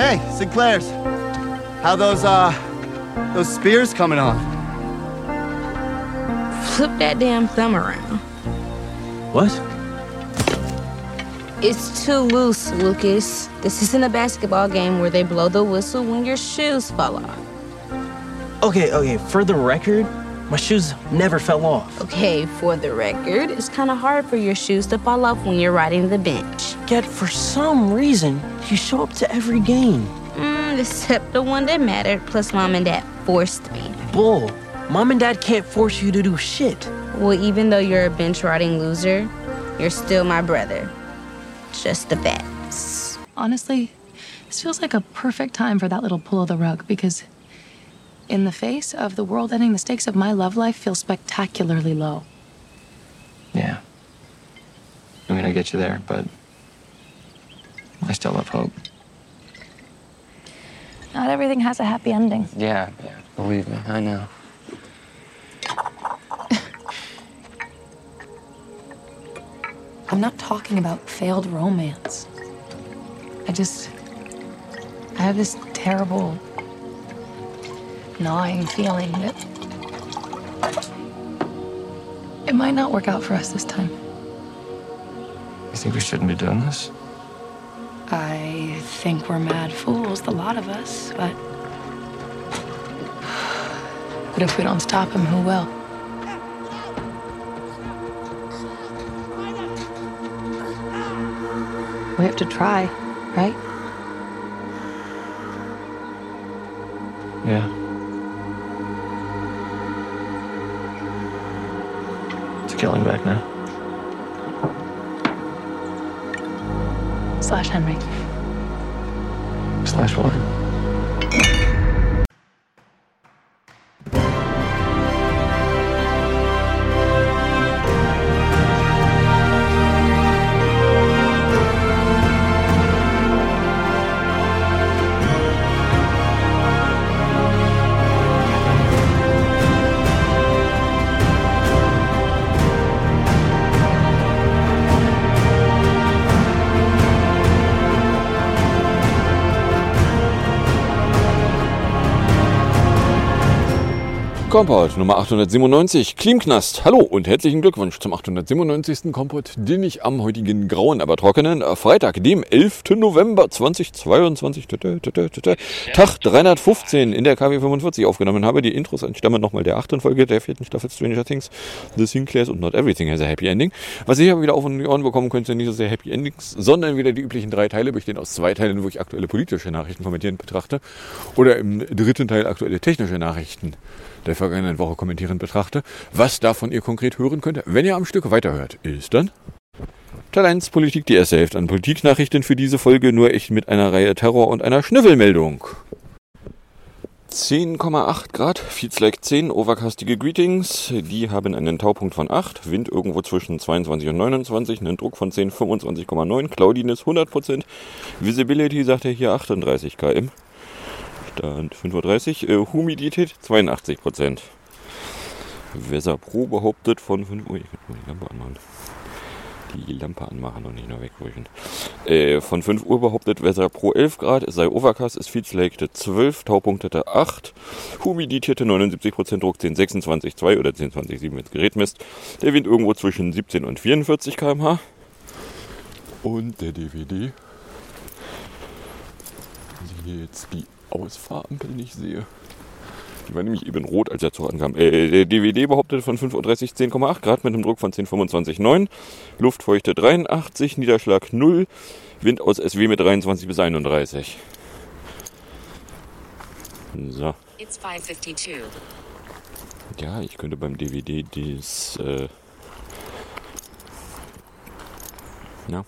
Hey, Sinclair's. How those, uh, those spears coming on? Flip that damn thumb around. What? It's too loose, Lucas. This isn't a basketball game where they blow the whistle when your shoes fall off. Okay, okay, for the record, my shoes never fell off. Okay, for the record, it's kind of hard for your shoes to fall off when you're riding the bench. Yet, for some reason, you show up to every game. Mm, except the one that mattered, plus mom and dad forced me. Bull. Mom and dad can't force you to do shit. Well, even though you're a bench riding loser, you're still my brother. Just the facts. Honestly, this feels like a perfect time for that little pull of the rug because, in the face of the world ending, the stakes of my love life feel spectacularly low. Yeah. I mean, I get you there, but I still have hope. Not everything has a happy ending. Yeah, yeah, believe me, I know. I'm not talking about failed romance. I just. I have this terrible, gnawing feeling that. It might not work out for us this time. You think we shouldn't be doing this? I think we're mad fools, the lot of us, but. But if we don't stop him, who will? We have to try, right? Yeah. It's killing back now. Henry. Kompott Nummer 897, Klimknast. Hallo und herzlichen Glückwunsch zum 897. Kompott, den ich am heutigen grauen, aber trockenen äh, Freitag, dem 11. November 2022, tü, tü, tü, Tag 315 in der KW 45 aufgenommen habe. Die Intros entstammen nochmal der achten Folge der vierten Staffel Stranger Things, The Sinclairs und Not Everything has a Happy Ending. Was ihr aber wieder auf die Ohren bekommen könnt, sind nicht so sehr Happy Endings, sondern wieder die üblichen drei Teile, bestehen aus zwei Teilen, wo ich aktuelle politische Nachrichten kommentieren betrachte oder im dritten Teil aktuelle technische Nachrichten der vergangenen Woche kommentierend betrachte. Was davon ihr konkret hören könnt, wenn ihr am Stück weiterhört, ist dann Teil 1 Politik, die erste Hälfte an Politiknachrichten für diese Folge, nur echt mit einer Reihe Terror und einer Schnüffelmeldung. 10,8 Grad, feels like 10, overcastige Greetings. Die haben einen Taupunkt von 8, Wind irgendwo zwischen 22 und 29, einen Druck von 10, 25,9, Cloudiness 100%, Visibility sagt er hier 38 km. Stand 5.30 Uhr. Äh, Humidität 82 Prozent. Weser Pro behauptet von 5 Uhr. Ich kann mal die Lampe anmachen. Die Lampe anmachen und nicht nur wegwischen. Äh, von 5 Uhr behauptet Weser Pro 11 Grad. Es sei Overcast, es Feedslake 12, Taupunktete 8. Humiditäte 79 Prozent, Druck 10, 26, 2 oder 10, 20, 7, wenn das Gerät misst. Der Wind irgendwo zwischen 17 und 44 km/h. Und der DVD. Hier jetzt die Ausfahrampel nicht sehe. Die war nämlich eben rot, als er zu ankam. Äh, der DVD behauptet von 35 10,8 Grad mit einem Druck von 10,25,9. Luftfeuchte 83, Niederschlag 0. Wind aus SW mit 23 bis 31. So. It's 552. Ja, ich könnte beim DVD das. Äh, ja.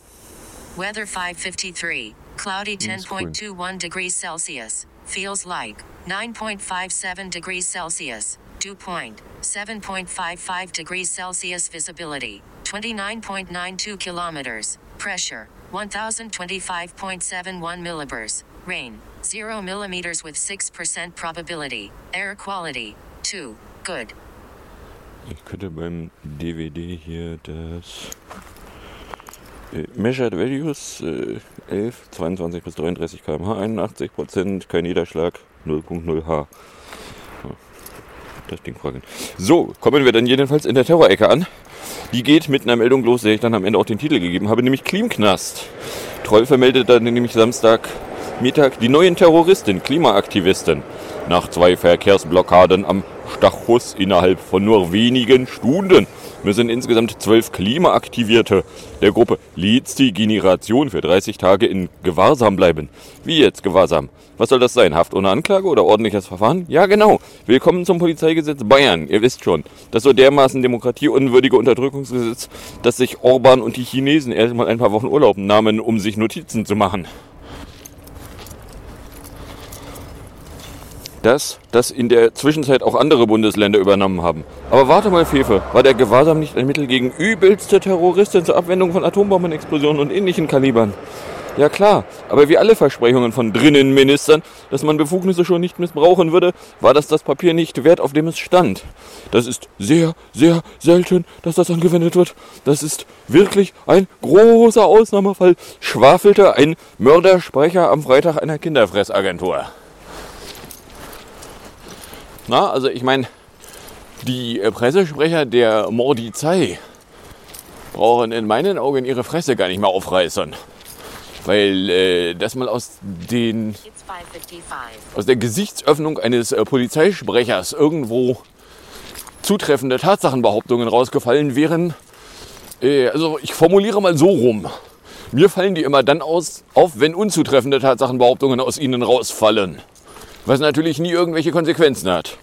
Weather 553. Cloudy 10.21 degrees Celsius. Feels like 9.57 degrees Celsius. Dew point 7.55 degrees Celsius. Visibility 29.92 kilometers. Pressure 1025.71 millibars. Rain 0 millimeters with 6% probability. Air quality 2. Good. Ich könnte beim DVD hier das Äh, uh, Measured Values äh, 11, 22 bis 33 km/h, 81 Prozent, kein Niederschlag, 0.0 H. Das Ding fragen. So, kommen wir dann jedenfalls in der Terrorecke an. Die geht mit einer Meldung los, der ich dann am Ende auch den Titel gegeben habe, nämlich Klimknast. Troll vermeldet dann nämlich Samstag Mittag die neuen Terroristen, Klimaaktivisten. Nach zwei Verkehrsblockaden am Stachus innerhalb von nur wenigen Stunden müssen insgesamt zwölf Klimaaktivierte der Gruppe Leads die Generation für 30 Tage in Gewahrsam bleiben. Wie jetzt Gewahrsam? Was soll das sein? Haft ohne Anklage oder ordentliches Verfahren? Ja, genau. Willkommen zum Polizeigesetz Bayern. Ihr wisst schon, das so dermaßen demokratieunwürdige Unterdrückungsgesetz, dass sich Orban und die Chinesen erstmal ein paar Wochen Urlaub nahmen, um sich Notizen zu machen. Dass das in der Zwischenzeit auch andere Bundesländer übernommen haben. Aber warte mal, Fefe, war der Gewahrsam nicht ein Mittel gegen übelste Terroristen zur Abwendung von Atombombenexplosionen und ähnlichen Kalibern? Ja klar, aber wie alle Versprechungen von drinnen Ministern, dass man Befugnisse schon nicht missbrauchen würde, war das das Papier nicht wert, auf dem es stand. Das ist sehr, sehr selten, dass das angewendet wird. Das ist wirklich ein großer Ausnahmefall, schwafelte ein Mördersprecher am Freitag einer Kinderfressagentur. Na, also ich meine, die äh, Pressesprecher der Mordizei brauchen in meinen Augen ihre Fresse gar nicht mehr aufreißen. Weil äh, das mal aus den It's 555. aus der Gesichtsöffnung eines äh, Polizeisprechers irgendwo zutreffende Tatsachenbehauptungen rausgefallen wären. Äh, also ich formuliere mal so rum. Mir fallen die immer dann aus, auf, wenn unzutreffende Tatsachenbehauptungen aus ihnen rausfallen. Was natürlich nie irgendwelche Konsequenzen hat.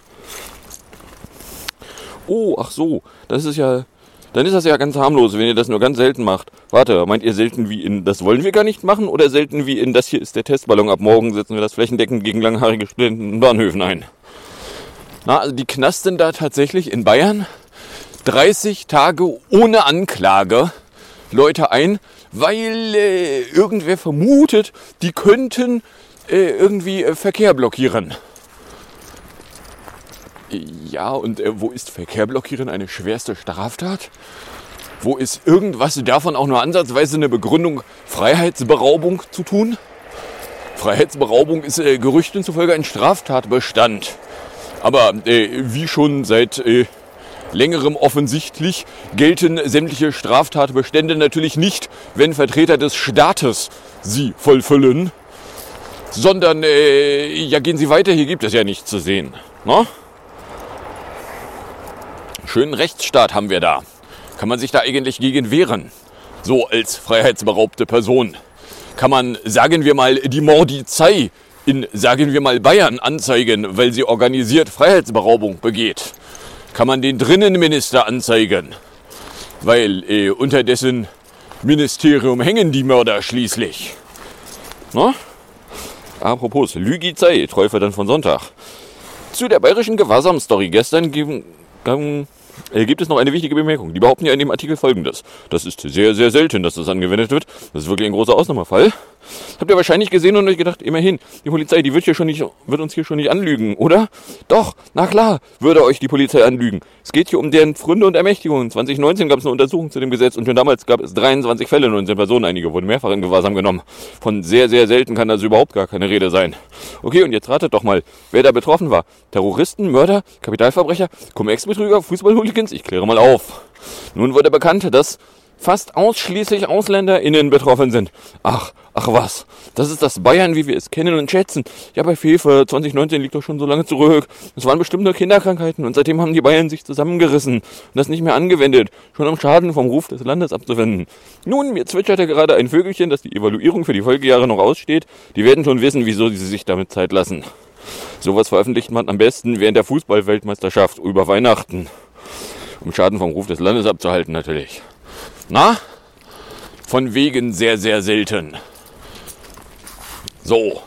Oh, ach so, das ist ja. Dann ist das ja ganz harmlos, wenn ihr das nur ganz selten macht. Warte, meint ihr selten wie in das wollen wir gar nicht machen oder selten wie in das hier ist der Testballon ab morgen setzen wir das flächendeckend gegen langhaarige Studenten in Bahnhöfen ein? Na, also die knasten da tatsächlich in Bayern 30 Tage ohne Anklage Leute ein, weil äh, irgendwer vermutet, die könnten irgendwie äh, Verkehr blockieren. Ja, und äh, wo ist Verkehr blockieren eine schwerste Straftat? Wo ist irgendwas davon auch nur ansatzweise eine Begründung, Freiheitsberaubung zu tun? Freiheitsberaubung ist äh, Gerüchten zufolge ein Straftatbestand. Aber äh, wie schon seit äh, längerem offensichtlich gelten sämtliche Straftatbestände natürlich nicht, wenn Vertreter des Staates sie vollfüllen, sondern äh, ja gehen Sie weiter, hier gibt es ja nichts zu sehen. Ne? Schönen Rechtsstaat haben wir da. Kann man sich da eigentlich gegen wehren? So als freiheitsberaubte Person. Kann man, sagen wir mal, die Mordizei in, sagen wir mal, Bayern anzeigen, weil sie organisiert Freiheitsberaubung begeht? Kann man den Drinnenminister anzeigen? Weil äh, unter dessen Ministerium hängen die Mörder schließlich. Ne? Apropos, Lügizei, dann von Sonntag. Zu der bayerischen Gewahrsam-Story gestern ähm, äh, gibt es noch eine wichtige Bemerkung. Die behaupten ja in dem Artikel folgendes. Das ist sehr, sehr selten, dass das angewendet wird. Das ist wirklich ein großer Ausnahmefall. Habt ihr wahrscheinlich gesehen und euch gedacht, immerhin, die Polizei, die wird, hier schon nicht, wird uns hier schon nicht anlügen, oder? Doch, na klar, würde euch die Polizei anlügen. Es geht hier um deren Pfründe und Ermächtigungen. 2019 gab es eine Untersuchung zu dem Gesetz und schon damals gab es 23 Fälle, 19 Personen, einige wurden mehrfach in Gewahrsam genommen. Von sehr, sehr selten kann also überhaupt gar keine Rede sein. Okay, und jetzt ratet doch mal, wer da betroffen war. Terroristen, Mörder, Kapitalverbrecher, Cum-Ex-Betrüger, Fußballhooligans? Ich kläre mal auf. Nun wurde bekannt, dass fast ausschließlich AusländerInnen betroffen sind. Ach, ach was. Das ist das Bayern, wie wir es kennen und schätzen. Ja, bei Fefe 2019 liegt doch schon so lange zurück. Es waren bestimmt nur Kinderkrankheiten und seitdem haben die Bayern sich zusammengerissen und das nicht mehr angewendet, schon um Schaden vom Ruf des Landes abzuwenden. Nun, mir zwitscherte gerade ein Vögelchen, dass die Evaluierung für die Folgejahre noch aussteht. Die werden schon wissen, wieso sie sich damit Zeit lassen. Sowas veröffentlicht man am besten während der Fußballweltmeisterschaft über Weihnachten. Um Schaden vom Ruf des Landes abzuhalten natürlich. Na? Von wegen sehr, sehr selten. So.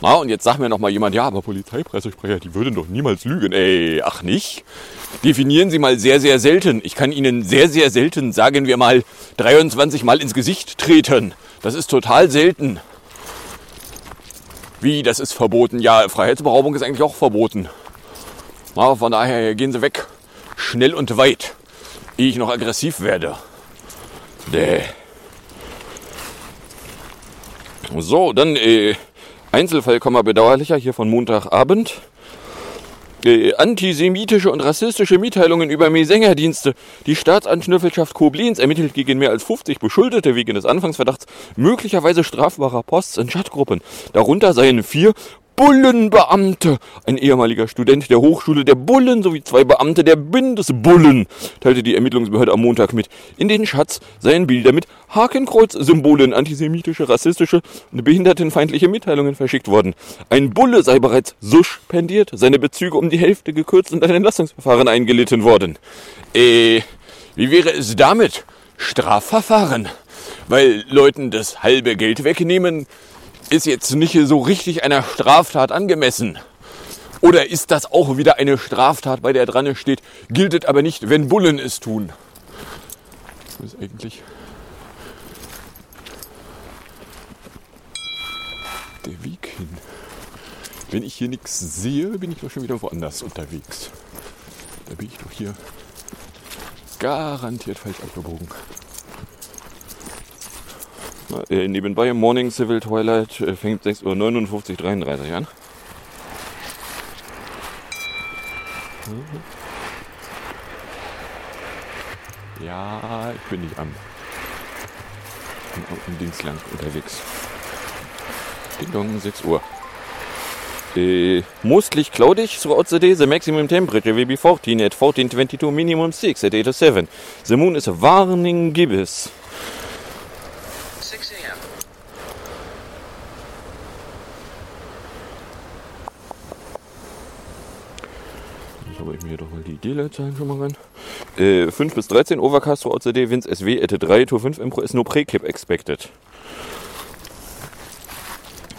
Na, und jetzt sagt mir noch mal jemand, ja, aber Polizeipressesprecher, die würden doch niemals lügen. Ey, ach nicht? Definieren Sie mal sehr, sehr selten. Ich kann Ihnen sehr, sehr selten, sagen wir mal, 23 Mal ins Gesicht treten. Das ist total selten. Wie, das ist verboten? Ja, Freiheitsberaubung ist eigentlich auch verboten. Na, von daher gehen Sie weg. Schnell und weit, ehe ich noch aggressiv werde. Nee. So, dann äh, Einzelfall, bedauerlicher hier von Montagabend. Äh, antisemitische und rassistische Mitteilungen über Mesengerdienste. Die Staatsanschnüffelschaft Koblenz ermittelt gegen mehr als 50 Beschuldete wegen des Anfangsverdachts möglicherweise strafbarer Posts in Chatgruppen. Darunter seien vier Bullenbeamte. Ein ehemaliger Student der Hochschule der Bullen sowie zwei Beamte der Bundesbullen, teilte die Ermittlungsbehörde am Montag mit. In den Schatz seien Bilder mit Hakenkreuz-Symbolen, antisemitische, rassistische und behindertenfeindliche Mitteilungen verschickt worden. Ein Bulle sei bereits suspendiert, seine Bezüge um die Hälfte gekürzt und ein Entlassungsverfahren eingelitten worden. Äh, wie wäre es damit? Strafverfahren? Weil Leuten das halbe Geld wegnehmen, ist jetzt nicht so richtig einer Straftat angemessen. Oder ist das auch wieder eine Straftat, bei der dran steht, gilt aber nicht, wenn Bullen es tun? Das ist eigentlich der Weg hin. Wenn ich hier nichts sehe, bin ich doch schon wieder woanders unterwegs. Da bin ich doch hier garantiert falsch abgebogen. Äh, nebenbei Morning Civil Twilight äh, fängt 6.59 Uhr 33 an. Ja, ich bin nicht am, am, am Dienst lang unterwegs. Ding dong, 6 Uhr. Uh, mostly cloudy throughout the day. The maximum temperature will be 14 at 1422, minimum 6 at 8 to 7. The moon is a warning gibbous. Ich habe mir doch mal die Daylight-Zahlen schon mal rein. Äh, 5 bis 13 Overcast the day. Winds SW at 3 to 5 Impro ist no Pre-Kip expected.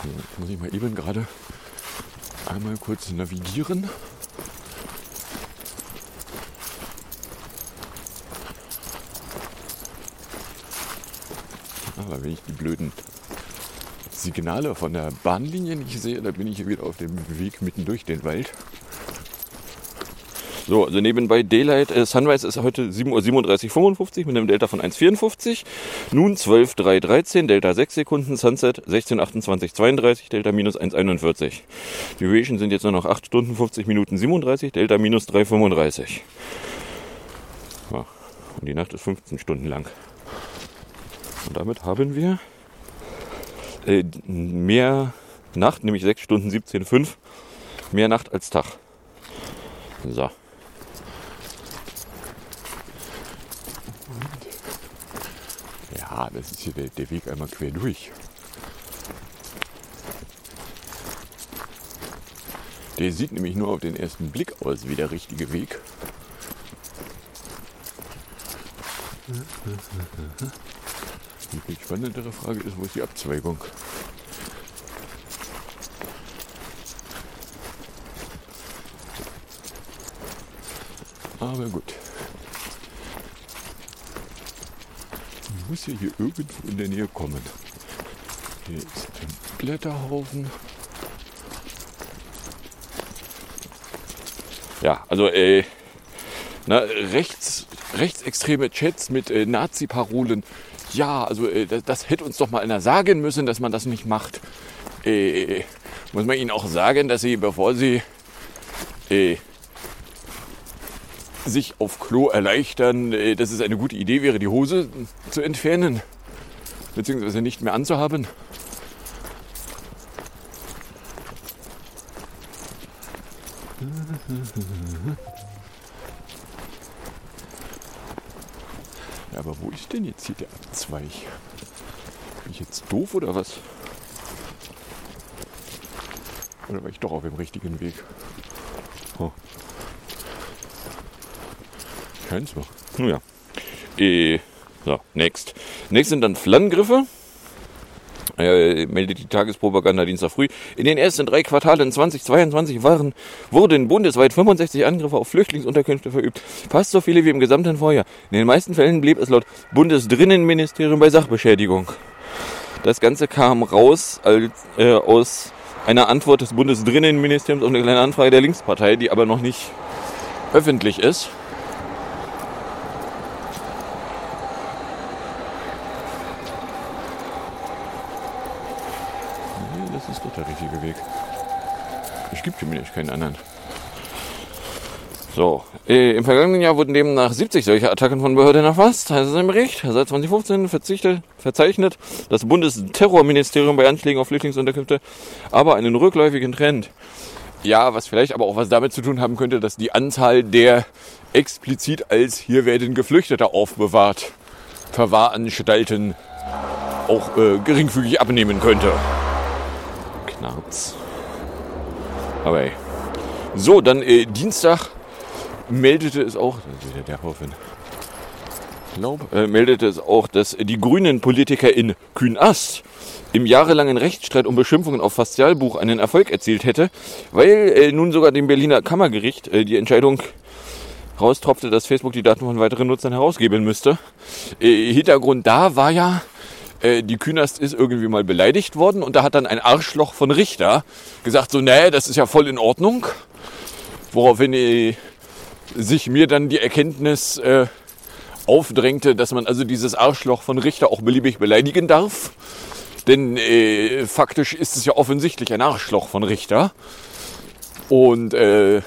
So, jetzt muss ich mal eben gerade einmal kurz navigieren. Aber wenn ich die blöden Signale von der Bahnlinie nicht sehe, dann bin ich hier wieder auf dem Weg mitten durch den Wald. So, also nebenbei Daylight, äh, Sunrise ist heute 7.37 Uhr 55 mit einem Delta von 1,54. Nun 12.313, Delta 6 Sekunden, Sunset 16.28 32, Delta minus 1,41. Duration sind jetzt nur noch 8 Stunden 50 Minuten 37, Delta minus 3,35. Ja, und die Nacht ist 15 Stunden lang. Und damit haben wir äh, mehr Nacht, nämlich 6 Stunden 17,5. Mehr Nacht als Tag. So. Ja, das ist hier der, der Weg einmal quer durch. Der sieht nämlich nur auf den ersten Blick aus wie der richtige Weg. Die viel spannendere Frage ist, wo ist die Abzweigung? Aber gut. Muss ja hier irgendwo in der Nähe kommen. Hier ist ein Blätterhaufen. Ja, also äh, na, rechts, rechtsextreme Chats mit äh, Nazi-Parolen. Ja, also äh, das, das, hätte uns doch mal einer sagen müssen, dass man das nicht macht. Äh, muss man ihnen auch sagen, dass sie, bevor sie äh, sich auf Klo erleichtern, äh, dass es eine gute Idee wäre, die Hose zu entfernen, beziehungsweise nicht mehr anzuhaben. Aber wo ist denn jetzt hier der Abzweig? Bin ich jetzt doof oder was? Oder war ich doch auf dem richtigen Weg? Oh. Keins noch. Nun ja. Äh, so, next. Next sind dann Flankengriffe. Äh, meldet die Tagespropaganda Dienstag früh. In den ersten drei Quartalen 2022 waren, wurden bundesweit 65 Angriffe auf Flüchtlingsunterkünfte verübt. Fast so viele wie im gesamten Vorjahr. In den meisten Fällen blieb es laut Bundesdrinnenministerium bei Sachbeschädigung. Das Ganze kam raus als, äh, aus einer Antwort des Bundesdrinnenministeriums auf eine kleine Anfrage der Linkspartei, die aber noch nicht öffentlich ist. Es gibt nämlich keinen anderen. So, äh, im vergangenen Jahr wurden demnach 70 solcher Attacken von Behörden erfasst, heißt es im Bericht. Seit 2015 verzichtet, verzeichnet das Bundesterrorministerium bei Anschlägen auf Flüchtlingsunterkünfte aber einen rückläufigen Trend. Ja, was vielleicht aber auch was damit zu tun haben könnte, dass die Anzahl der explizit als hier werden Geflüchtete aufbewahrt Verwahranstalten auch äh, geringfügig abnehmen könnte. Knarz. Aber ey. So, dann äh, Dienstag meldete es auch, wieder der Haufen. Glaub, äh, meldete es auch, dass die grünen Politiker in Kühnast im jahrelangen Rechtsstreit um Beschimpfungen auf Fastialbuch einen Erfolg erzielt hätte, weil äh, nun sogar dem Berliner Kammergericht äh, die Entscheidung raustropfte, dass Facebook die Daten von weiteren Nutzern herausgeben müsste. Äh, Hintergrund da war ja, äh, die Künast ist irgendwie mal beleidigt worden und da hat dann ein Arschloch von Richter gesagt, so, nee, das ist ja voll in Ordnung. Woraufhin äh, sich mir dann die Erkenntnis äh, aufdrängte, dass man also dieses Arschloch von Richter auch beliebig beleidigen darf. Denn äh, faktisch ist es ja offensichtlich ein Arschloch von Richter. Und äh,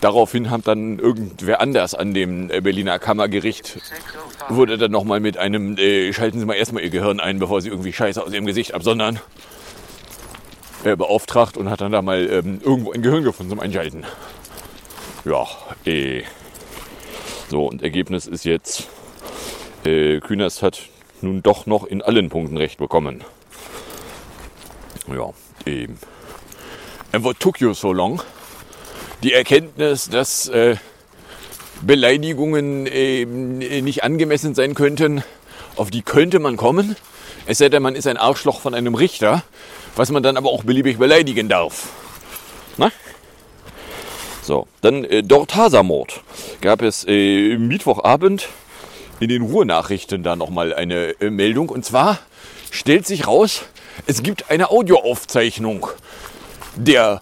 daraufhin hat dann irgendwer anders an dem äh, Berliner Kammergericht wurde dann nochmal mit einem, äh, schalten Sie mal erstmal Ihr Gehirn ein, bevor Sie irgendwie Scheiße aus Ihrem Gesicht absondern, äh, beauftragt und hat dann da mal ähm, irgendwo ein Gehirn gefunden zum Einschalten. Ja, eh. So, und Ergebnis ist jetzt, äh, Künast hat nun doch noch in allen Punkten recht bekommen. Ja, eben. And what took you so long? Die Erkenntnis, dass äh, Beleidigungen äh, nicht angemessen sein könnten, auf die könnte man kommen. Es sei denn, man ist ein Arschloch von einem Richter, was man dann aber auch beliebig beleidigen darf. Na? So, dann äh, Dortasa-Mord. Gab es äh, Mittwochabend in den Ruhrnachrichten da nochmal eine äh, Meldung. Und zwar stellt sich raus, es gibt eine Audioaufzeichnung der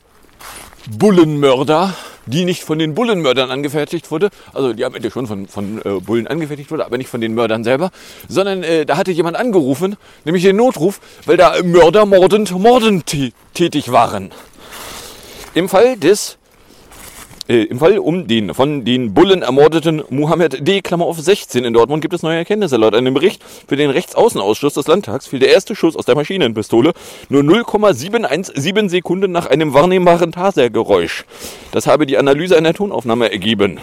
Bullenmörder, die nicht von den Bullenmördern angefertigt wurde. Also die am Ende schon von, von äh, Bullen angefertigt wurde, aber nicht von den Mördern selber. Sondern äh, da hatte jemand angerufen, nämlich den Notruf, weil da Mörder mordend, mordend tä- tätig waren. Im Fall des äh, Im Fall um den von den Bullen ermordeten Mohammed D. Klammer auf 16 in Dortmund gibt es neue Erkenntnisse. Laut einem Bericht für den Rechtsaußenausschuss des Landtags fiel der erste Schuss aus der Maschinenpistole nur 0,717 Sekunden nach einem wahrnehmbaren Tasergeräusch. Das habe die Analyse einer Tonaufnahme ergeben.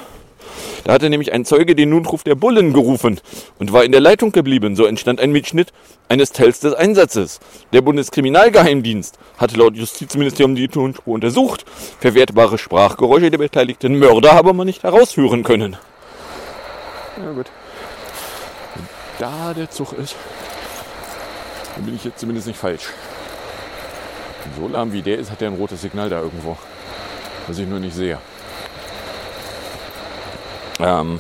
Da hatte nämlich ein Zeuge den Notruf der Bullen gerufen und war in der Leitung geblieben. So entstand ein Mitschnitt eines Teils des Einsatzes. Der Bundeskriminalgeheimdienst hatte laut Justizministerium die Tonspur untersucht. Verwertbare Sprachgeräusche der beteiligten Mörder habe man nicht herausführen können. Ja gut. Wenn da der Zug ist, dann bin ich jetzt zumindest nicht falsch. Und so lahm wie der ist, hat der ein rotes Signal da irgendwo. Was ich nur nicht sehe. Ähm,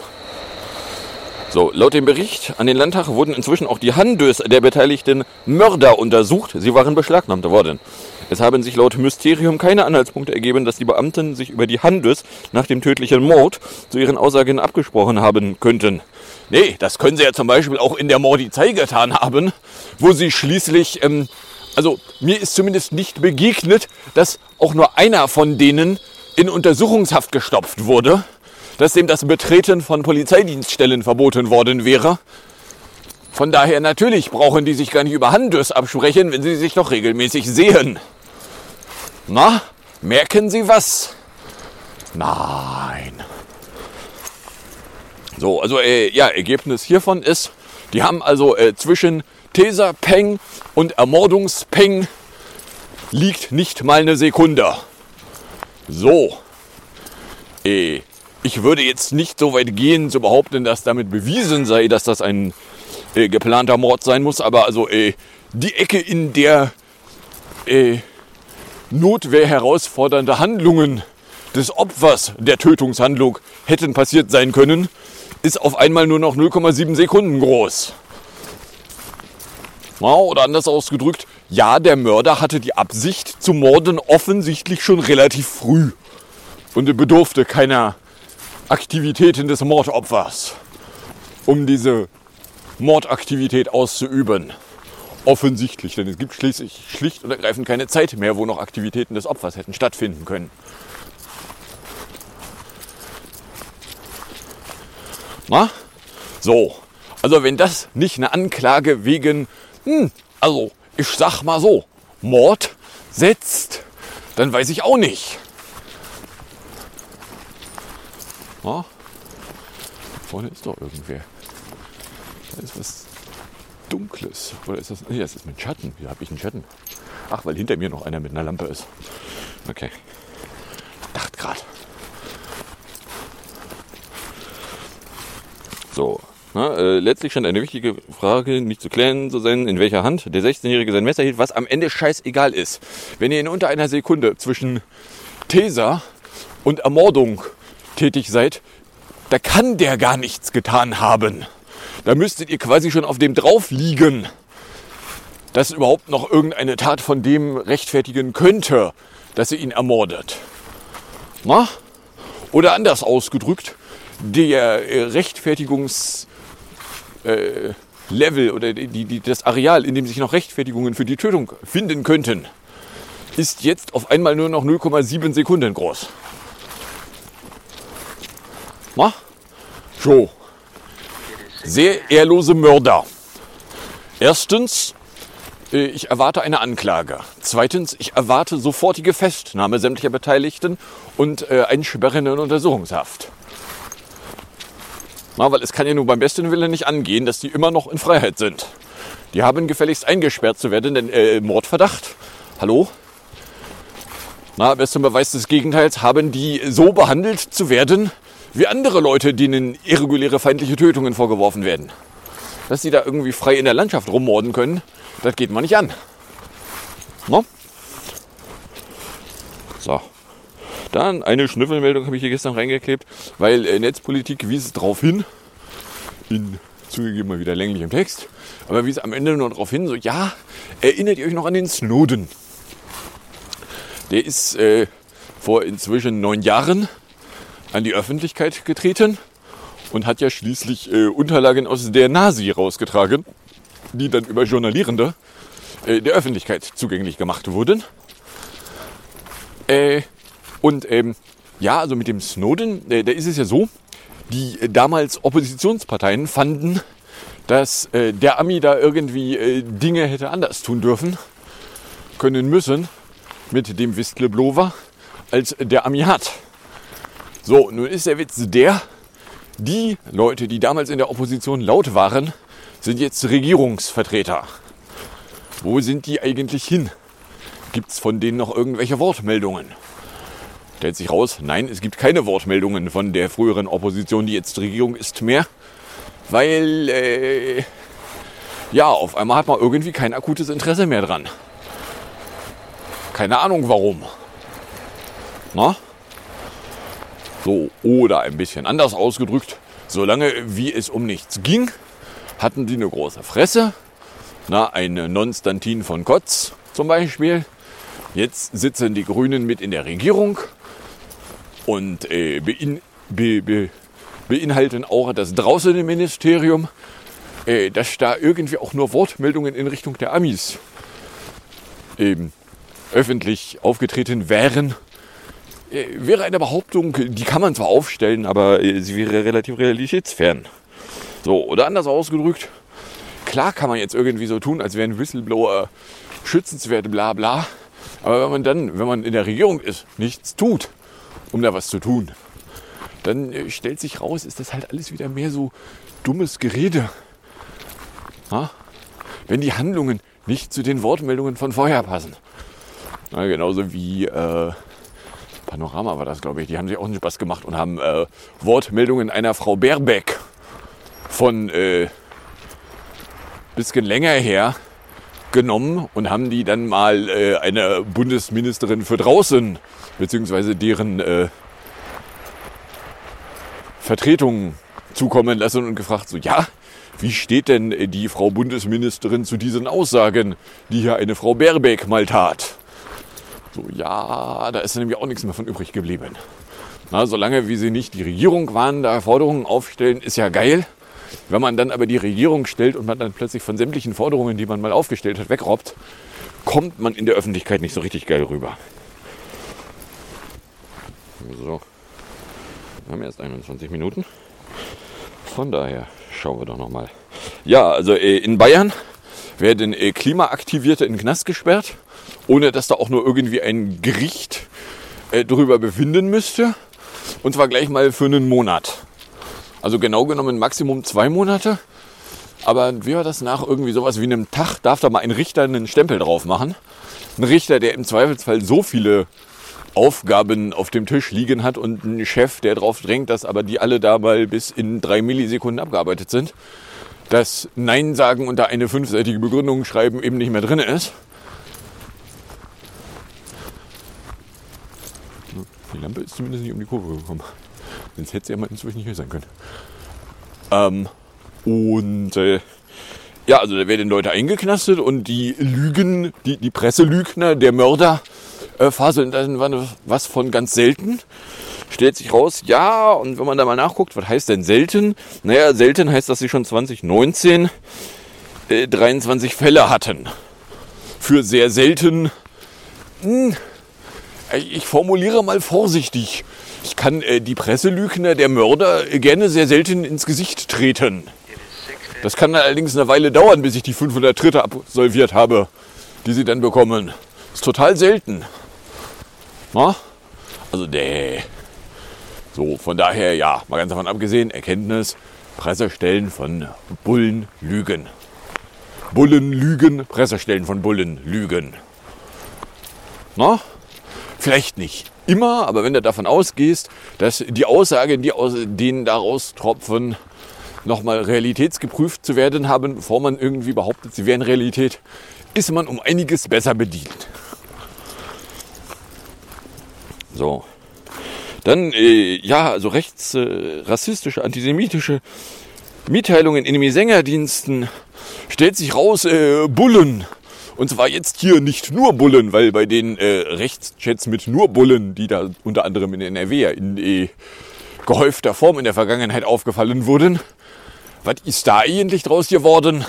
so, laut dem Bericht an den Landtag wurden inzwischen auch die Handys der beteiligten Mörder untersucht. Sie waren beschlagnahmt worden. Es haben sich laut Mysterium keine Anhaltspunkte ergeben, dass die Beamten sich über die Handys nach dem tödlichen Mord zu ihren Aussagen abgesprochen haben könnten. Nee, das können sie ja zum Beispiel auch in der Mordizei getan haben, wo sie schließlich, ähm, also mir ist zumindest nicht begegnet, dass auch nur einer von denen in Untersuchungshaft gestopft wurde dass dem das Betreten von Polizeidienststellen verboten worden wäre. Von daher natürlich brauchen die sich gar nicht über Handys absprechen, wenn sie sich doch regelmäßig sehen. Na, merken Sie was? Nein. So, also äh, ja, Ergebnis hiervon ist, die haben also äh, zwischen Taser-Peng und Ermordungspeng liegt nicht mal eine Sekunde. So. Äh, ich würde jetzt nicht so weit gehen zu behaupten, dass damit bewiesen sei, dass das ein äh, geplanter Mord sein muss, aber also äh, die Ecke, in der äh, Notwehr herausfordernde Handlungen des Opfers der Tötungshandlung hätten passiert sein können, ist auf einmal nur noch 0,7 Sekunden groß. Ja, oder anders ausgedrückt, ja, der Mörder hatte die Absicht zu morden offensichtlich schon relativ früh und bedurfte keiner Aktivitäten des Mordopfers, um diese Mordaktivität auszuüben. Offensichtlich, denn es gibt schließlich schlicht und ergreifend keine Zeit mehr, wo noch Aktivitäten des Opfers hätten stattfinden können. Na? So. Also wenn das nicht eine Anklage wegen, hm, also ich sag mal so, Mord setzt, dann weiß ich auch nicht. Na? Vorne ist doch irgendwer. Da ist was Dunkles. Oder ist das. Nee, das ist mein Schatten. Wie habe ich einen Schatten? Ach, weil hinter mir noch einer mit einer Lampe ist. Okay. Dachte gerade. So. Na, äh, letztlich scheint eine wichtige Frage nicht zu klären zu sein, in welcher Hand der 16-Jährige sein Messer hielt, was am Ende scheißegal ist. Wenn ihr in unter einer Sekunde zwischen Taser und Ermordung tätig seid, da kann der gar nichts getan haben. Da müsstet ihr quasi schon auf dem drauf liegen, dass überhaupt noch irgendeine Tat von dem rechtfertigen könnte, dass ihr ihn ermordet. Na? Oder anders ausgedrückt, der äh, Rechtfertigungs äh, oder die, die, das Areal, in dem sich noch Rechtfertigungen für die Tötung finden könnten, ist jetzt auf einmal nur noch 0,7 Sekunden groß. Na? So. Sehr ehrlose Mörder. Erstens, äh, ich erwarte eine Anklage. Zweitens, ich erwarte sofortige Festnahme sämtlicher Beteiligten und äh, Einsperren in Untersuchungshaft. Na, weil es kann ja nur beim besten Willen nicht angehen, dass die immer noch in Freiheit sind. Die haben gefälligst eingesperrt zu werden, denn äh, Mordverdacht. Hallo? Na, bester Beweis des Gegenteils, haben die so behandelt zu werden, wie andere Leute, denen irreguläre feindliche Tötungen vorgeworfen werden. Dass sie da irgendwie frei in der Landschaft rummorden können, das geht man nicht an. No? So. Dann eine Schnüffelmeldung habe ich hier gestern reingeklebt, weil äh, Netzpolitik wies es darauf hin, in zugegeben mal wieder länglichem Text, aber wies am Ende nur darauf hin, so ja, erinnert ihr euch noch an den Snowden? Der ist äh, vor inzwischen neun Jahren an die Öffentlichkeit getreten und hat ja schließlich äh, Unterlagen aus der Nasi rausgetragen, die dann über Journalierende äh, der Öffentlichkeit zugänglich gemacht wurden. Äh, und ähm, ja, also mit dem Snowden, äh, da ist es ja so, die äh, damals Oppositionsparteien fanden, dass äh, der Ami da irgendwie Dinge hätte anders tun dürfen, können müssen mit dem Whistleblower, als der Ami hat. So, nun ist der Witz der, die Leute, die damals in der Opposition laut waren, sind jetzt Regierungsvertreter. Wo sind die eigentlich hin? Gibt es von denen noch irgendwelche Wortmeldungen? Stellt sich raus, nein, es gibt keine Wortmeldungen von der früheren Opposition, die jetzt Regierung ist, mehr. Weil, äh, ja, auf einmal hat man irgendwie kein akutes Interesse mehr dran. Keine Ahnung warum. Na? So, oder ein bisschen anders ausgedrückt, solange wie es um nichts ging, hatten die eine große Fresse. Na, eine Nonstantin von Kotz zum Beispiel. Jetzt sitzen die Grünen mit in der Regierung und äh, bein, be, be, beinhalten auch das draußen im Ministerium, äh, dass da irgendwie auch nur Wortmeldungen in Richtung der Amis eben öffentlich aufgetreten wären. Äh, wäre eine Behauptung, die kann man zwar aufstellen, aber äh, sie wäre relativ realitätsfern. So, oder anders ausgedrückt, klar kann man jetzt irgendwie so tun, als wären Whistleblower schützenswert, bla bla. Aber wenn man dann, wenn man in der Regierung ist, nichts tut, um da was zu tun, dann äh, stellt sich raus, ist das halt alles wieder mehr so dummes Gerede. Ha? Wenn die Handlungen nicht zu den Wortmeldungen von vorher passen. Na, genauso wie äh, Panorama war das, glaube ich. Die haben sich auch einen Spaß gemacht und haben äh, Wortmeldungen einer Frau Baerbeck von äh, bisschen länger her genommen und haben die dann mal äh, einer Bundesministerin für draußen beziehungsweise deren äh, Vertretung zukommen lassen und gefragt, so ja, wie steht denn die Frau Bundesministerin zu diesen Aussagen, die hier eine Frau Baerbeck mal tat? So, ja, da ist nämlich auch nichts mehr von übrig geblieben. Na, solange wie sie nicht die Regierung waren, da Forderungen aufstellen, ist ja geil. Wenn man dann aber die Regierung stellt und man dann plötzlich von sämtlichen Forderungen, die man mal aufgestellt hat, wegrobbt, kommt man in der Öffentlichkeit nicht so richtig geil rüber. So. Wir haben erst 21 Minuten. Von daher schauen wir doch nochmal. Ja, also äh, in Bayern werden äh, Klimaaktivierte in den Knast gesperrt, ohne dass da auch nur irgendwie ein Gericht äh, drüber befinden müsste. Und zwar gleich mal für einen Monat. Also genau genommen Maximum zwei Monate. Aber wie war das nach irgendwie sowas wie einem Tag, darf da mal ein Richter einen Stempel drauf machen. Ein Richter, der im Zweifelsfall so viele Aufgaben auf dem Tisch liegen hat und ein Chef, der drauf drängt, dass aber die alle da mal bis in drei Millisekunden abgearbeitet sind, dass Nein sagen und da eine fünfseitige Begründung schreiben eben nicht mehr drin ist. Die Lampe ist zumindest nicht um die Kurve gekommen. Sonst hätte sie ja mal inzwischen nicht hier sein können. Ähm, und äh, ja, also da werden Leute eingeknastet und die Lügen, die, die Presselügner, der Mörder, äh, faseln dann was von ganz selten. Stellt sich raus, ja, und wenn man da mal nachguckt, was heißt denn selten? Naja, selten heißt, dass sie schon 2019 äh, 23 Fälle hatten. Für sehr selten, hm, ich formuliere mal vorsichtig. Ich kann äh, die Presselügner der Mörder gerne sehr selten ins Gesicht treten. Das kann allerdings eine Weile dauern, bis ich die 500 Tritte absolviert habe, die sie dann bekommen. Ist total selten. Na? Also, nee. So, von daher, ja, mal ganz davon abgesehen, Erkenntnis, Pressestellen von Bullen lügen. Bullen lügen, Pressestellen von Bullen lügen. Na? Vielleicht nicht immer, aber wenn du davon ausgehst, dass die Aussagen, die aus denen daraus tropfen, nochmal realitätsgeprüft zu werden haben, bevor man irgendwie behauptet, sie wären Realität, ist man um einiges besser bedient. So. Dann, äh, ja, also rechts, äh, rassistische, antisemitische Mitteilungen in den Sängerdiensten. Stellt sich raus, äh, Bullen. Und zwar jetzt hier nicht nur Bullen, weil bei den äh, Rechtschats mit nur Bullen, die da unter anderem in NRW ja in äh, gehäufter Form in der Vergangenheit aufgefallen wurden, was ist da eigentlich draus geworden?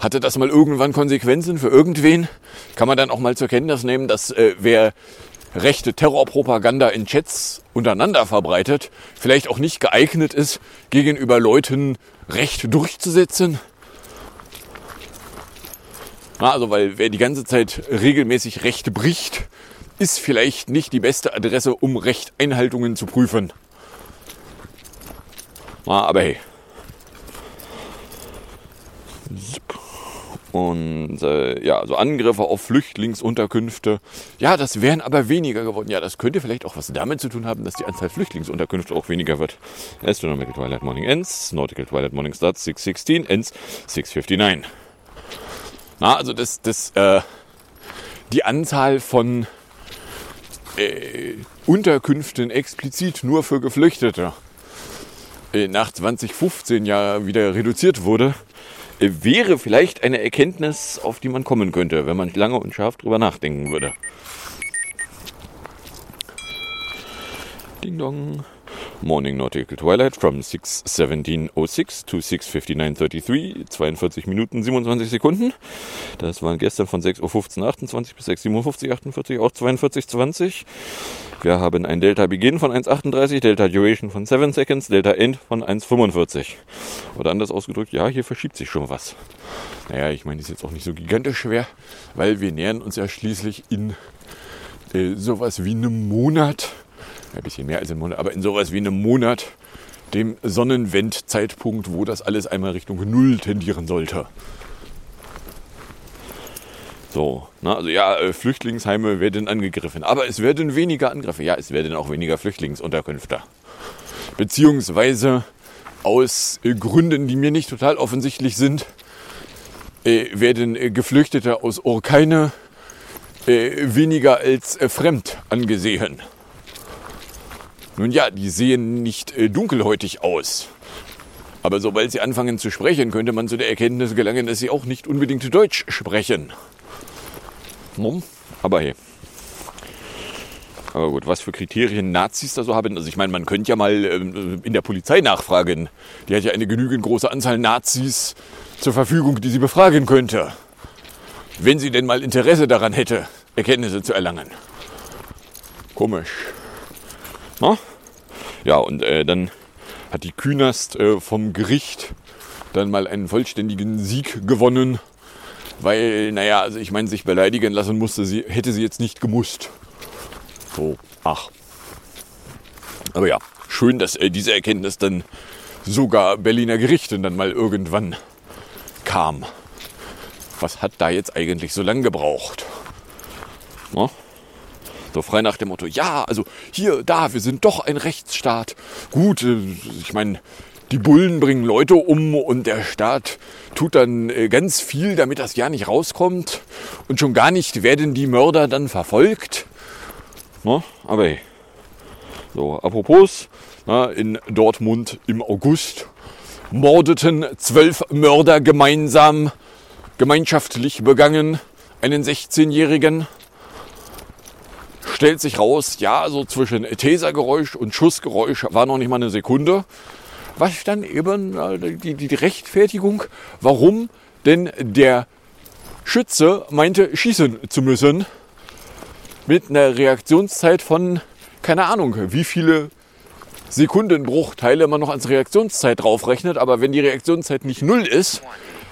Hatte das mal irgendwann Konsequenzen für irgendwen? Kann man dann auch mal zur Kenntnis nehmen, dass äh, wer rechte Terrorpropaganda in Chats untereinander verbreitet, vielleicht auch nicht geeignet ist, gegenüber Leuten Recht durchzusetzen? Also weil wer die ganze Zeit regelmäßig Recht bricht, ist vielleicht nicht die beste Adresse, um Rechteinhaltungen zu prüfen. Aber hey. Und äh, ja, also Angriffe auf Flüchtlingsunterkünfte. Ja, das wären aber weniger geworden. Ja, das könnte vielleicht auch was damit zu tun haben, dass die Anzahl Flüchtlingsunterkünfte auch weniger wird. Astronomical Twilight Morning ends, Nautical Twilight Morning starts 616, ends 659. Na, also das, das, äh, die Anzahl von äh, Unterkünften explizit nur für Geflüchtete äh, nach 2015 ja wieder reduziert wurde, äh, wäre vielleicht eine Erkenntnis, auf die man kommen könnte, wenn man lange und scharf drüber nachdenken würde. Ding dong. Morning Nautical Twilight from 6.17.06 to 6.59.33, 42 Minuten 27 Sekunden. Das waren gestern von 6.15 28 bis 6.57 48, auch 42.20. Wir haben ein Delta Beginn von 1.38, Delta Duration von 7 Seconds, Delta End von 1.45. Oder anders ausgedrückt, ja, hier verschiebt sich schon was. Naja, ich meine, ist jetzt auch nicht so gigantisch schwer, weil wir nähern uns ja schließlich in äh, sowas wie einem Monat ein bisschen mehr als ein Monat, aber in sowas wie einem Monat, dem Sonnenwendzeitpunkt, wo das alles einmal Richtung Null tendieren sollte. So, na, also ja, äh, Flüchtlingsheime werden angegriffen, aber es werden weniger Angriffe. Ja, es werden auch weniger Flüchtlingsunterkünfte. Beziehungsweise aus äh, Gründen, die mir nicht total offensichtlich sind, äh, werden Geflüchtete aus Urkeine weniger als fremd angesehen. Nun ja, die sehen nicht äh, dunkelhäutig aus. Aber sobald sie anfangen zu sprechen, könnte man zu der Erkenntnis gelangen, dass sie auch nicht unbedingt Deutsch sprechen. No? Aber hey. Aber gut, was für Kriterien Nazis da so haben. Also ich meine, man könnte ja mal ähm, in der Polizei nachfragen. Die hat ja eine genügend große Anzahl Nazis zur Verfügung, die sie befragen könnte. Wenn sie denn mal Interesse daran hätte, Erkenntnisse zu erlangen. Komisch. Na? Ja, und äh, dann hat die Künast äh, vom Gericht dann mal einen vollständigen Sieg gewonnen. Weil, naja, also ich meine, sich beleidigen lassen musste sie, hätte sie jetzt nicht gemusst. So, ach. Aber ja, schön, dass äh, diese Erkenntnis dann sogar Berliner Gerichten dann mal irgendwann kam. Was hat da jetzt eigentlich so lange gebraucht? Na? So frei nach dem Motto, ja, also hier, da, wir sind doch ein Rechtsstaat. Gut, äh, ich meine, die Bullen bringen Leute um und der Staat tut dann äh, ganz viel, damit das ja nicht rauskommt. Und schon gar nicht werden die Mörder dann verfolgt. Na, aber hey. So, apropos, na, in Dortmund im August mordeten zwölf Mörder gemeinsam, gemeinschaftlich begangen, einen 16-Jährigen. Stellt sich raus, ja, so zwischen Tasergeräusch und Schussgeräusch war noch nicht mal eine Sekunde. Was dann eben äh, die, die Rechtfertigung, warum denn der Schütze meinte, schießen zu müssen, mit einer Reaktionszeit von, keine Ahnung, wie viele Sekundenbruchteile man noch als Reaktionszeit draufrechnet. Aber wenn die Reaktionszeit nicht null ist,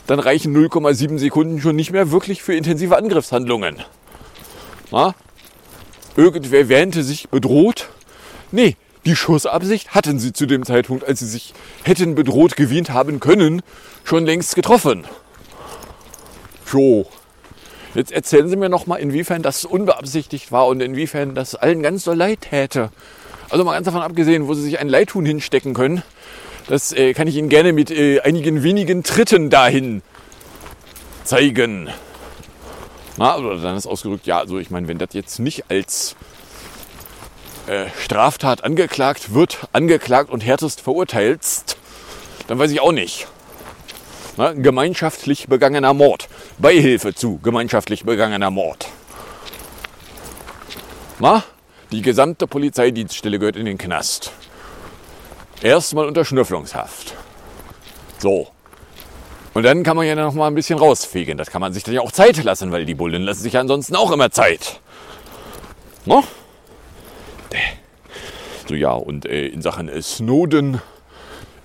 dann reichen 0,7 Sekunden schon nicht mehr wirklich für intensive Angriffshandlungen. Na? Irgendwer wähnte sich bedroht. Nee, die Schussabsicht hatten sie zu dem Zeitpunkt, als sie sich hätten bedroht gewient haben können, schon längst getroffen. So, Jetzt erzählen Sie mir noch mal, inwiefern das unbeabsichtigt war und inwiefern das allen ganz so leid täte. Also mal ganz davon abgesehen, wo Sie sich ein Leidtun hinstecken können, das äh, kann ich Ihnen gerne mit äh, einigen wenigen Tritten dahin zeigen. Na, oder dann ist ausgerückt, ja, also ich meine, wenn das jetzt nicht als äh, Straftat angeklagt wird, angeklagt und härtest verurteilst, dann weiß ich auch nicht. Na, gemeinschaftlich begangener Mord. Beihilfe zu gemeinschaftlich begangener Mord. Na, die gesamte Polizeidienststelle gehört in den Knast. Erstmal unter Schnüfflungshaft. So. Und dann kann man ja noch mal ein bisschen rausfegen. Das kann man sich dann ja auch Zeit lassen, weil die Bullen lassen sich ja ansonsten auch immer Zeit. No? So ja, und äh, in Sachen äh, Snowden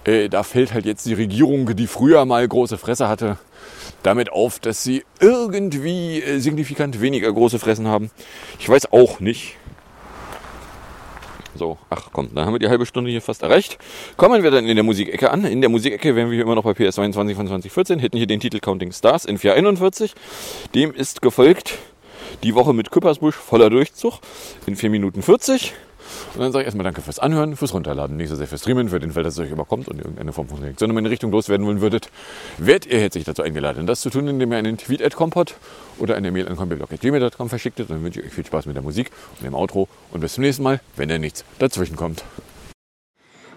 äh, da fällt halt jetzt die Regierung, die früher mal große Fresse hatte, damit auf, dass sie irgendwie äh, signifikant weniger große Fressen haben. Ich weiß auch nicht. So, ach komm, dann haben wir die halbe Stunde hier fast erreicht. Kommen wir dann in der Musikecke an. In der Musikecke wären wir immer noch bei PS 22 von 2014, hätten hier den Titel Counting Stars in 441. Dem ist gefolgt die Woche mit Küppersbusch voller Durchzug in 4 Minuten 40. Und dann sage ich erstmal danke fürs Anhören, fürs Runterladen, nicht so sehr fürs Streamen, für den Fall, dass es euch überkommt und irgendeine Form von Reaktion in meine Richtung loswerden wollen würdet. Werdet ihr herzlich dazu eingeladen, das zu tun, indem ihr einen Tweet at Compot oder eine Mail an compiblog.gmail.com verschicktet. Dann wünsche ich euch viel Spaß mit der Musik und dem Outro und bis zum nächsten Mal, wenn da nichts dazwischen kommt.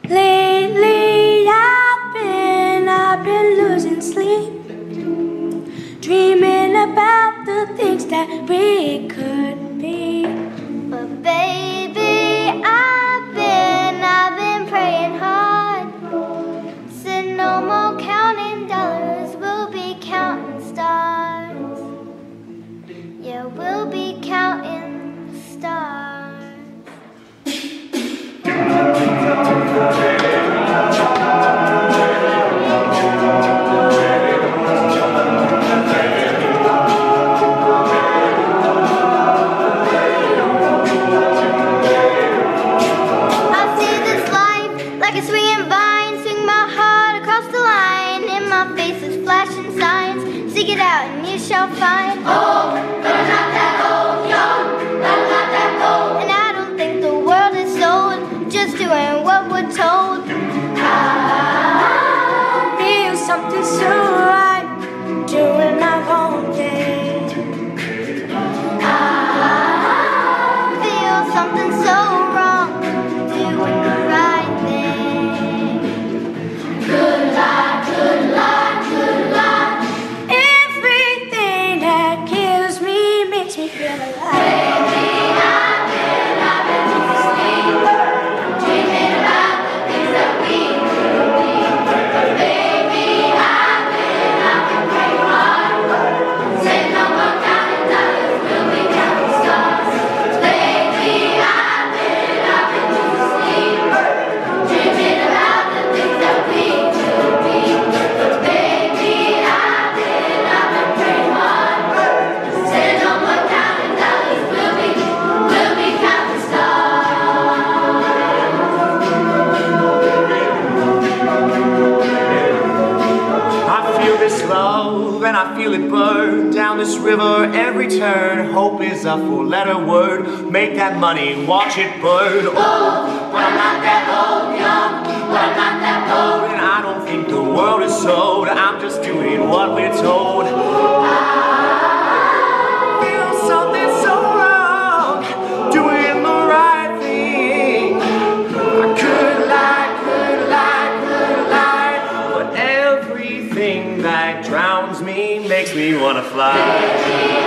Lately Iya. This river every turn. Hope is a four letter word. Make that money, watch it burn. Oh, but I'm not that old, young, but I'm not that old. And I don't think the world is sold. I'm just doing what we're told. Fly.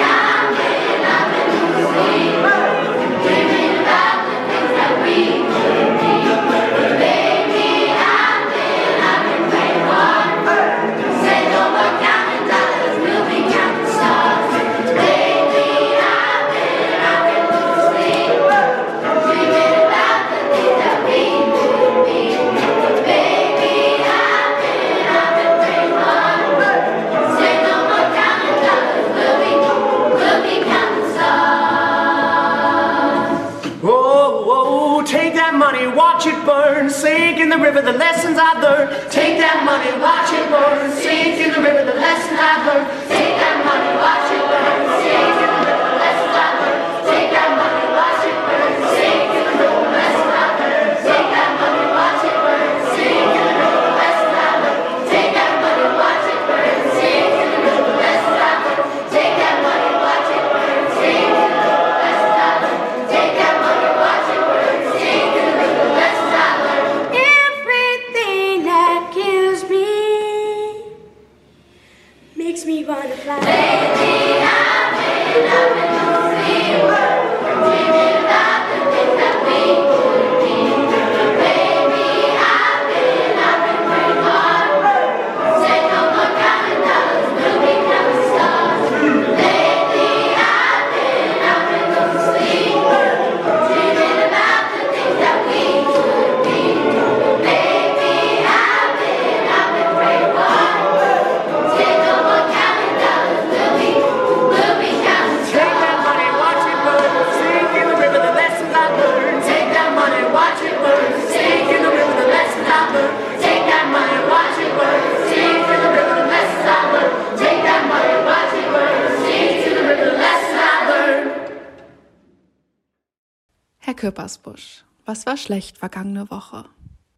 War schlecht vergangene Woche?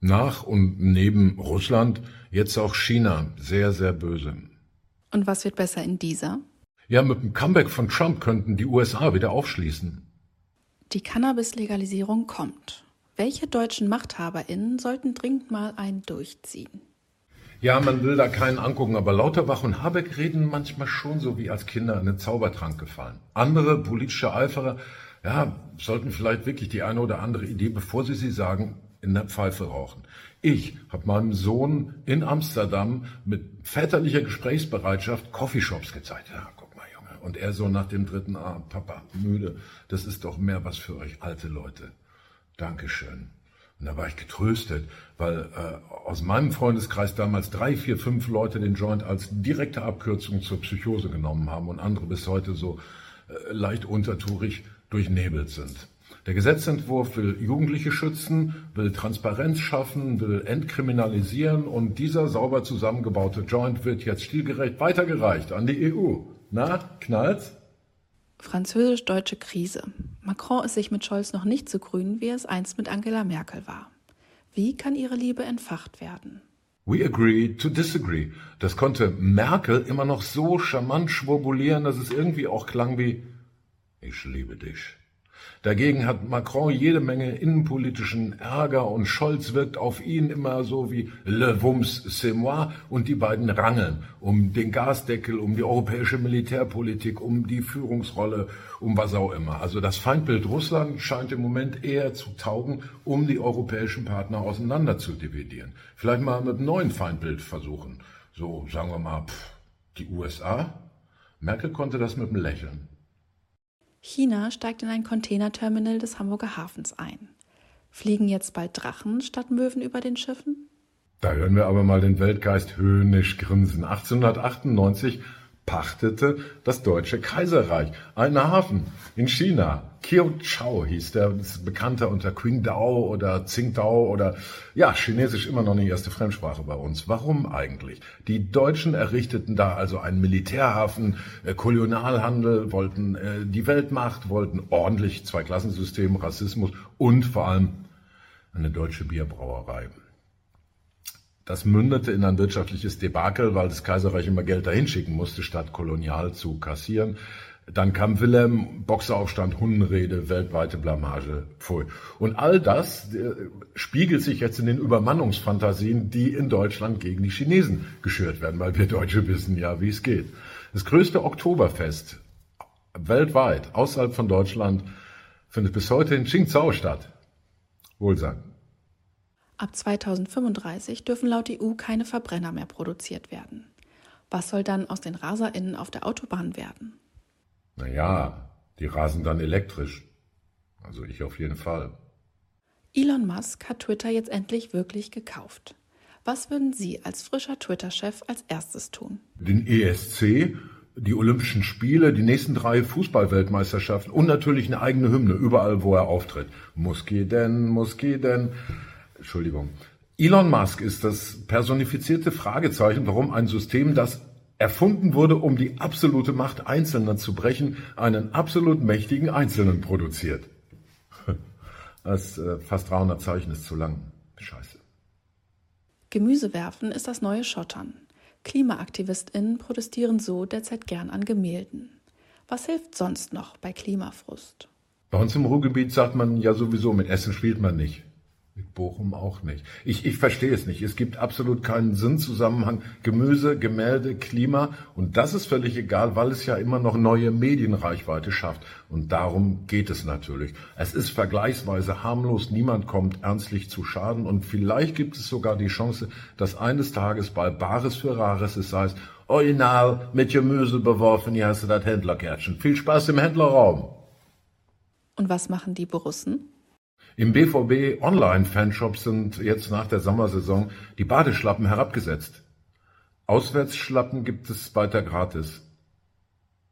Nach und neben Russland jetzt auch China. Sehr, sehr böse. Und was wird besser in dieser? Ja, mit dem Comeback von Trump könnten die USA wieder aufschließen. Die Cannabis-Legalisierung kommt. Welche deutschen MachthaberInnen sollten dringend mal einen durchziehen? Ja, man will da keinen angucken, aber Lauterbach und Habeck reden manchmal schon so wie als Kinder in einen Zaubertrank gefallen. Andere politische Eiferer, ja, sollten vielleicht wirklich die eine oder andere Idee, bevor sie sie sagen, in der Pfeife rauchen. Ich habe meinem Sohn in Amsterdam mit väterlicher Gesprächsbereitschaft Coffeeshops gezeigt. Ja, guck mal, Junge. Und er so nach dem dritten, ah, Papa, müde. Das ist doch mehr was für euch alte Leute. Dankeschön. Und da war ich getröstet, weil äh, aus meinem Freundeskreis damals drei, vier, fünf Leute den Joint als direkte Abkürzung zur Psychose genommen haben und andere bis heute so äh, leicht untertourig durchnebelt sind. Der Gesetzentwurf will Jugendliche schützen, will Transparenz schaffen, will entkriminalisieren und dieser sauber zusammengebaute Joint wird jetzt stilgerecht weitergereicht an die EU. Na, knallt's? Französisch-deutsche Krise. Macron ist sich mit Scholz noch nicht so grün, wie es einst mit Angela Merkel war. Wie kann ihre Liebe entfacht werden? We agree to disagree. Das konnte Merkel immer noch so charmant schwurbulieren, dass es irgendwie auch klang wie Ich liebe dich. Dagegen hat Macron jede Menge innenpolitischen Ärger und Scholz wirkt auf ihn immer so wie Le Vums c'est moi und die beiden rangeln um den Gasdeckel, um die europäische Militärpolitik, um die Führungsrolle, um was auch immer. Also das Feindbild Russland scheint im Moment eher zu taugen, um die europäischen Partner auseinander zu dividieren. Vielleicht mal mit einem neuen Feindbild versuchen. So, sagen wir mal, pff, die USA? Merkel konnte das mit einem Lächeln. China steigt in ein Containerterminal des Hamburger Hafens ein. Fliegen jetzt bald Drachen statt Möwen über den Schiffen? Da hören wir aber mal den Weltgeist höhnisch grinsen. 1898 pachtete das Deutsche Kaiserreich einen Hafen in China. Kiao hieß der, ist bekannter unter Qingdao oder Tsingtao oder ja, Chinesisch immer noch nicht erste Fremdsprache bei uns. Warum eigentlich? Die Deutschen errichteten da also einen Militärhafen, äh, Kolonialhandel, wollten äh, die Weltmacht, wollten ordentlich Zweiklassensystem, Rassismus und vor allem eine deutsche Bierbrauerei. Das mündete in ein wirtschaftliches Debakel, weil das Kaiserreich immer Geld dahin schicken musste, statt kolonial zu kassieren. Dann kam Wilhelm, Boxeraufstand, Hundenrede, weltweite Blamage. Pfui. Und all das äh, spiegelt sich jetzt in den Übermannungsfantasien, die in Deutschland gegen die Chinesen geschürt werden, weil wir Deutsche wissen ja, wie es geht. Das größte Oktoberfest weltweit, außerhalb von Deutschland, findet bis heute in Qingzhou statt. Wohlsein. Ab 2035 dürfen laut EU keine Verbrenner mehr produziert werden. Was soll dann aus den RaserInnen auf der Autobahn werden? Naja, die rasen dann elektrisch. Also ich auf jeden Fall. Elon Musk hat Twitter jetzt endlich wirklich gekauft. Was würden Sie als frischer Twitter-Chef als erstes tun? Den ESC, die Olympischen Spiele, die nächsten drei Fußballweltmeisterschaften und natürlich eine eigene Hymne überall, wo er auftritt. Muski denn, Muski denn. Entschuldigung. Elon Musk ist das personifizierte Fragezeichen, warum ein System, das erfunden wurde, um die absolute Macht Einzelner zu brechen, einen absolut mächtigen Einzelnen produziert. Das äh, fast 300 Zeichen ist zu lang. Scheiße. Gemüse werfen ist das neue Schottern. KlimaaktivistInnen protestieren so derzeit gern an Gemälden. Was hilft sonst noch bei Klimafrust? Bei uns im Ruhrgebiet sagt man ja sowieso, mit Essen spielt man nicht. Bochum auch nicht. Ich, ich verstehe es nicht. Es gibt absolut keinen Sinnzusammenhang. Gemüse, Gemälde, Klima. Und das ist völlig egal, weil es ja immer noch neue Medienreichweite schafft. Und darum geht es natürlich. Es ist vergleichsweise harmlos. Niemand kommt ernstlich zu Schaden. Und vielleicht gibt es sogar die Chance, dass eines Tages bei Bares für Rares es heißt, Original mit Gemüse beworfen, hier hast du das Händlerkärtchen. Viel Spaß im Händlerraum. Und was machen die Borussen? Im BVB Online-Fanshop sind jetzt nach der Sommersaison die Badeschlappen herabgesetzt. Auswärtsschlappen gibt es weiter gratis.